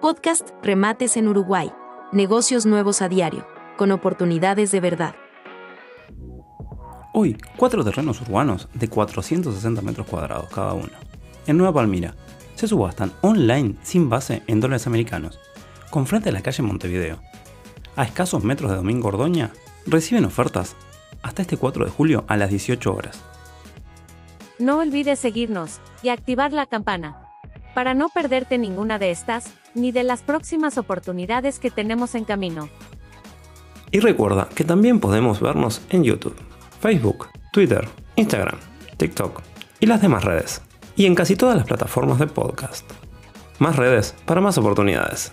Podcast Remates en Uruguay. Negocios nuevos a diario, con oportunidades de verdad. Hoy, cuatro terrenos urbanos de 460 metros cuadrados cada uno. En Nueva Palmira, se subastan online sin base en dólares americanos, con frente a la calle Montevideo. A escasos metros de Domingo Ordoña, reciben ofertas hasta este 4 de julio a las 18 horas. No olvides seguirnos y activar la campana para no perderte ninguna de estas, ni de las próximas oportunidades que tenemos en camino. Y recuerda que también podemos vernos en YouTube, Facebook, Twitter, Instagram, TikTok y las demás redes. Y en casi todas las plataformas de podcast. Más redes para más oportunidades.